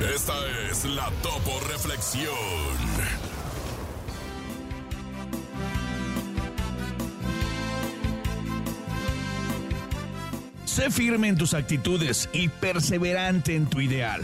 Esta es la Topo Reflexión. Sé firme en tus actitudes y perseverante en tu ideal.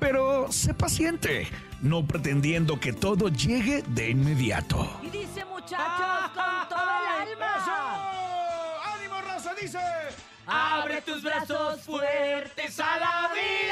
Pero sé paciente, no pretendiendo que todo llegue de inmediato. Y dice muchachos con todo el alma. ¡Ánimo, raza! Dice. Abre tus brazos fuertes a la vida.